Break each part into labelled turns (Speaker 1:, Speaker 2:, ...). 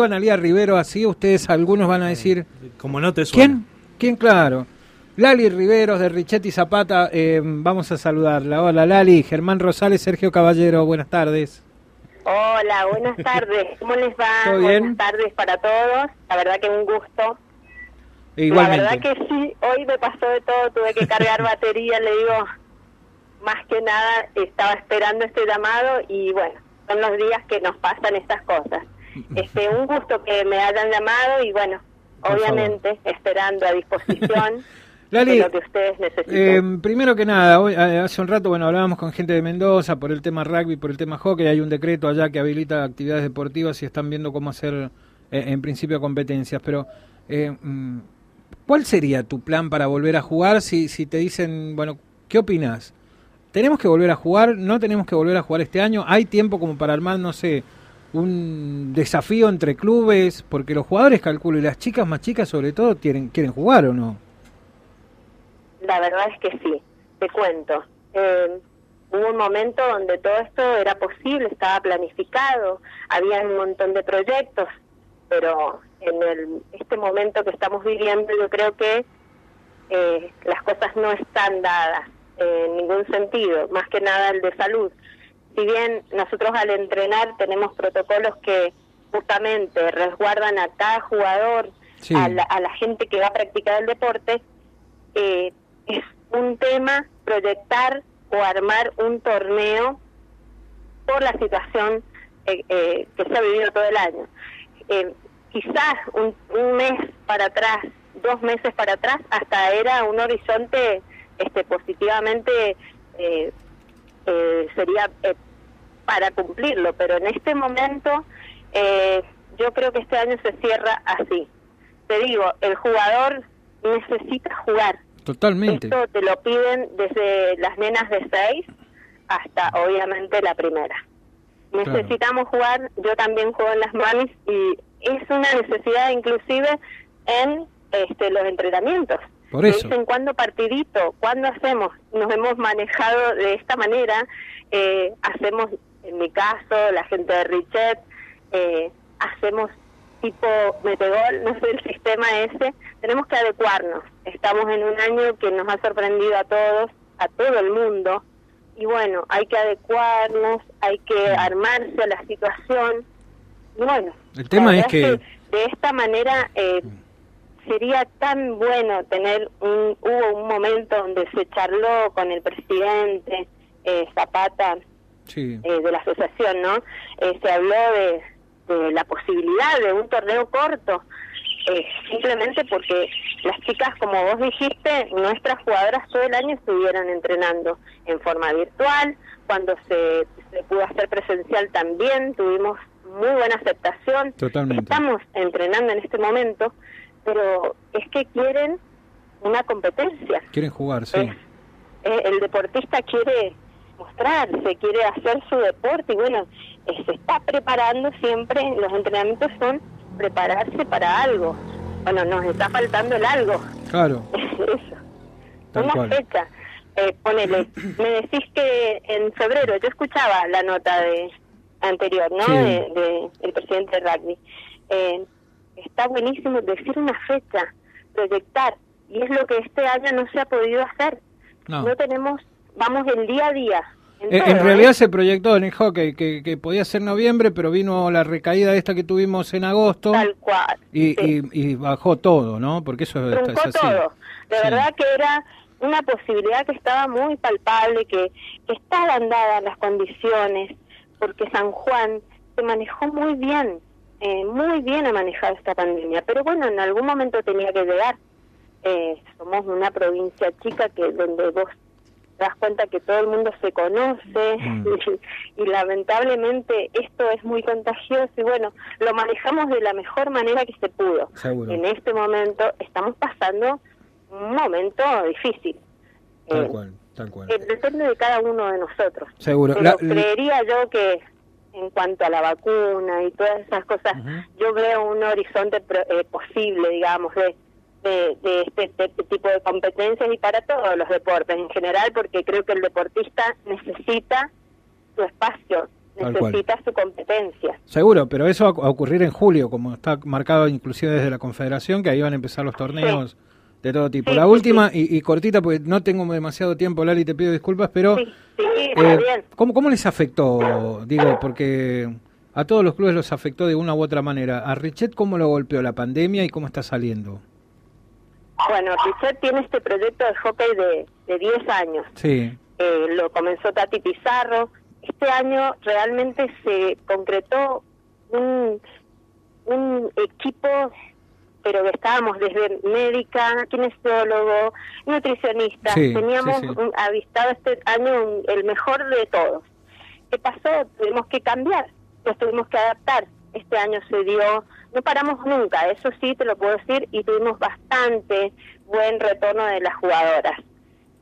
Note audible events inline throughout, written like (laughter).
Speaker 1: Analía Rivero así, ustedes algunos van a decir...
Speaker 2: Como no te suena.
Speaker 1: ¿Quién? ¿Quién? Claro. Lali Riveros de Richetti Zapata, eh, vamos a saludarla. Hola Lali, Germán Rosales, Sergio Caballero, buenas tardes.
Speaker 3: Hola, buenas tardes. ¿Cómo les va?
Speaker 1: ¿Todo bien?
Speaker 3: Buenas tardes para todos. La verdad que un gusto.
Speaker 1: Igualmente.
Speaker 3: La verdad que sí, hoy me pasó de todo, tuve que cargar (laughs) batería, le digo, más que nada estaba esperando este llamado y bueno, son los días que nos pasan estas cosas. Este, un gusto que me hayan llamado y bueno,
Speaker 1: Por
Speaker 3: obviamente esperando a disposición (laughs)
Speaker 1: Lali,
Speaker 3: lo que ustedes necesiten.
Speaker 1: eh, primero que nada, hoy, hace un rato bueno hablábamos con gente de Mendoza por el tema rugby, por el tema hockey, hay un decreto allá que habilita actividades deportivas y están viendo cómo hacer eh, en principio competencias, pero eh, mm, ¿cuál sería tu plan para volver a jugar si, si te dicen, bueno, ¿qué opinas? ¿Tenemos que volver a jugar? ¿No tenemos que volver a jugar este año? ¿Hay tiempo como para armar, no sé, un desafío entre clubes? Porque los jugadores, calculo, y las chicas más chicas sobre todo, quieren, quieren jugar o no.
Speaker 3: La verdad es que sí, te cuento. Eh, hubo un momento donde todo esto era posible, estaba planificado, había un montón de proyectos, pero en el, este momento que estamos viviendo yo creo que eh, las cosas no están dadas eh, en ningún sentido, más que nada el de salud. Si bien nosotros al entrenar tenemos protocolos que justamente resguardan a cada jugador,
Speaker 1: Sí.
Speaker 3: a, la, a la gente que va a practicar el deporte, eh, es un tema proyectar o armar un torneo por la situación eh, eh, que se ha vivido todo el año. Eh, quizás un, un mes para atrás, dos meses para atrás, hasta era un horizonte este, positivamente eh, eh, sería eh, para cumplirlo, pero en este momento eh, yo creo que este año se cierra así. Te digo, el jugador necesita jugar.
Speaker 1: Totalmente.
Speaker 3: Esto te lo piden desde las nenas de 6 hasta obviamente la primera.
Speaker 1: Claro.
Speaker 3: Necesitamos jugar, yo también juego en las mamis y es una necesidad inclusive en este, los entrenamientos.
Speaker 1: Por
Speaker 3: Me
Speaker 1: eso.
Speaker 3: Dicen, ¿cuándo partidito? ¿Cuándo hacemos? Nos hemos manejado de esta manera. eh, hacemos, en mi caso, la gente de Richet, eh, hacemos tipo metegol, no sé el sistema ese. Tenemos que adecuarnos. Estamos en un año que nos ha sorprendido a todos, a todo el mundo. Y bueno, hay que adecuarnos, hay que armarse a la situación. Y bueno,
Speaker 1: El tema es que-
Speaker 3: de esta manera eh, sería tan bueno tener un hubo un momento donde se charló con el presidente eh, Zapata
Speaker 1: Sí.
Speaker 3: eh, de la asociación no Eh, se habló de, de la posibilidad de un torneo corto eh, simplemente porque las chicas como vos dijiste nuestras jugadoras todo el año estuvieron entrenando en forma virtual cuando se, se pudo hacer presencial también tuvimos muy buena aceptación
Speaker 1: Totalmente.
Speaker 3: estamos entrenando en este momento pero es que quieren una competencia
Speaker 1: Quieren jugar, sí.
Speaker 3: es- eh, el deportista quiere mostrarse, quiere hacer su deporte y bueno, eh, se está preparando siempre, los entrenamientos son prepararse para algo. Bueno, nos está faltando el algo,
Speaker 1: Claro. (laughs)
Speaker 3: eso.
Speaker 1: Tal
Speaker 3: Una
Speaker 1: cual.
Speaker 3: fecha, eh, ponele, me decís que en febrero, yo escuchaba la nota de anterior, ¿no?
Speaker 1: Sí.
Speaker 3: De, de el presidente de rugby. Eh, está buenísimo decir una fecha, proyectar, y es lo que este año no se ha podido hacer.
Speaker 1: No.
Speaker 3: No tenemos, vamos el día a día. En,
Speaker 1: Eh,
Speaker 3: todo,
Speaker 1: en
Speaker 3: ¿eh?
Speaker 1: realidad se proyectó en el hockey que, que podía ser noviembre, pero vino la recaída esta que tuvimos en agosto
Speaker 3: Tal cual.
Speaker 1: y,
Speaker 3: sí.
Speaker 1: y- y bajó todo, ¿no? Porque eso es,
Speaker 3: truncó
Speaker 1: es así.
Speaker 3: todo. De
Speaker 1: Sí.
Speaker 3: verdad que era una posibilidad que estaba muy palpable, que, que estaban dadas las condiciones, porque San Juan se manejó muy bien, eh, muy bien ha manejado esta pandemia, pero bueno, en algún momento tenía que llegar. Eh, somos una provincia chica que donde vos te das cuenta que todo el mundo se conoce
Speaker 1: Mm. (laughs)
Speaker 3: y, y lamentablemente esto es muy contagioso y bueno, lo manejamos de la mejor manera que se pudo.
Speaker 1: Seguro.
Speaker 3: En este momento estamos pasando un momento difícil.
Speaker 1: Tal
Speaker 3: Eh,
Speaker 1: cual, tal cual.
Speaker 3: eh, depende de cada uno de nosotros.
Speaker 1: Seguro.
Speaker 3: Pero
Speaker 1: La-
Speaker 3: creería yo que en cuanto a la vacuna y todas esas cosas, yo veo un horizonte pro- eh, posible, digamos, de, de, de este, de este tipo de competencias y para todos los deportes en general, porque creo que el deportista necesita su espacio necesita su competencia.
Speaker 1: Seguro, pero eso va a ocurrir en julio, como está marcado inclusive desde la Confederación, que ahí van a empezar los torneos de todo tipo. la última, y, cortita, porque no tengo demasiado tiempo, Lali, te pido disculpas, pero eh, ¿cómo, ¿cómo les afectó? Digo, porque a todos los clubes los afectó de una u otra manera. ¿A Richet cómo lo golpeó la pandemia y cómo está saliendo?
Speaker 3: Bueno, Richet tiene este proyecto de hockey de, de 10 años.
Speaker 1: Sí.
Speaker 3: Eh, lo comenzó Tati Pizarro. Este año realmente se concretó un, un equipo pero estábamos desde médica, kinesiólogo, nutricionista, teníamos avistado este año el mejor de todos. ¿Qué pasó? Tuvimos que cambiar, nos tuvimos que adaptar. Este año se dio, no paramos nunca, eso sí te lo puedo decir, y tuvimos bastante buen retorno de las jugadoras.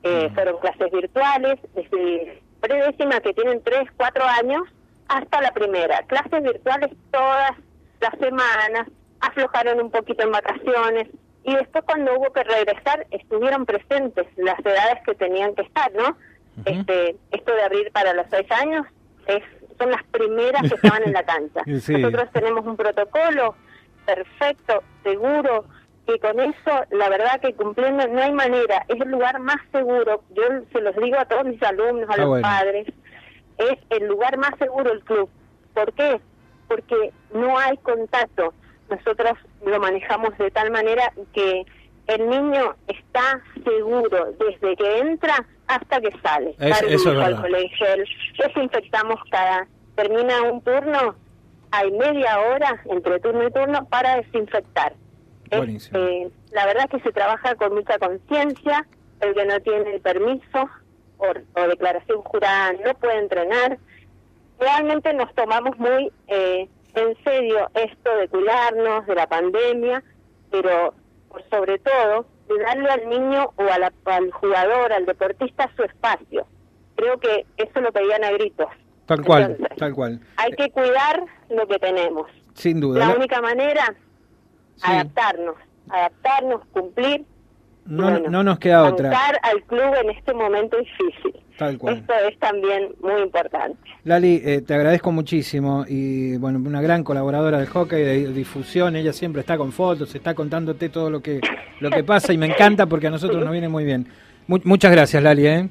Speaker 3: Eh, mm. Fueron clases virtuales, desde predécima que tienen 3, 4 años, hasta la primera. Clases virtuales todas las semanas, aflojaron un poquito en vacaciones y después cuando hubo que regresar estuvieron presentes las edades que tenían que estar, ¿no? Este, esto de abrir para los seis años es son las primeras que estaban en la cancha. (laughs) Nosotros tenemos un protocolo perfecto, seguro, que con eso, la verdad que cumpliendo, no hay manera, es el lugar más seguro, yo se los digo a todos mis alumnos, a los padres, es el lugar más seguro el club. ¿Por qué? Porque no hay contacto, nosotros lo manejamos de tal manera que el niño está seguro desde que entra hasta que sale.
Speaker 1: Es, eso es al
Speaker 3: colegio, desinfectamos cada, termina un turno, hay media hora entre turno y turno para desinfectar. Eh, la verdad es que se trabaja con mucha conciencia, el que no tiene el permiso o, o, declaración jurada no puede entrenar. Realmente nos tomamos muy eh, en serio esto de cuidarnos de la pandemia, pero por sobre todo de darle al niño o al jugador, al deportista su espacio. Creo que eso lo pedían a gritos.
Speaker 1: Tal cual, tal cual.
Speaker 3: Hay que cuidar lo que tenemos.
Speaker 1: Sin duda.
Speaker 3: La única manera, adaptarnos, adaptarnos, cumplir
Speaker 1: no, no nos queda otra.
Speaker 3: al club en este momento difícil.
Speaker 1: Tal cual.
Speaker 3: Esto es también muy importante.
Speaker 1: Lali, eh, te agradezco muchísimo y bueno, una gran colaboradora de hockey, de difusión, ella siempre está con fotos, está contándote todo lo que lo que pasa y me encanta porque a nosotros nos viene muy bien. muchas gracias, Lali. ¿eh?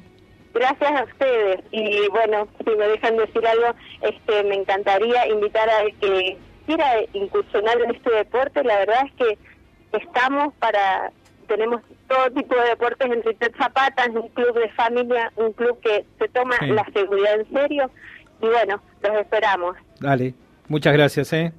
Speaker 3: Gracias a ustedes y bueno, si me dejan decir algo, este, me encantaría invitar a que quiera incursionar en este deporte. La verdad es que estamos para tenemos todo tipo de deportes en Richard Zapata, es un club de familia, un club que se toma la seguridad en serio y bueno, los esperamos.
Speaker 1: Dale, muchas gracias, ¿eh?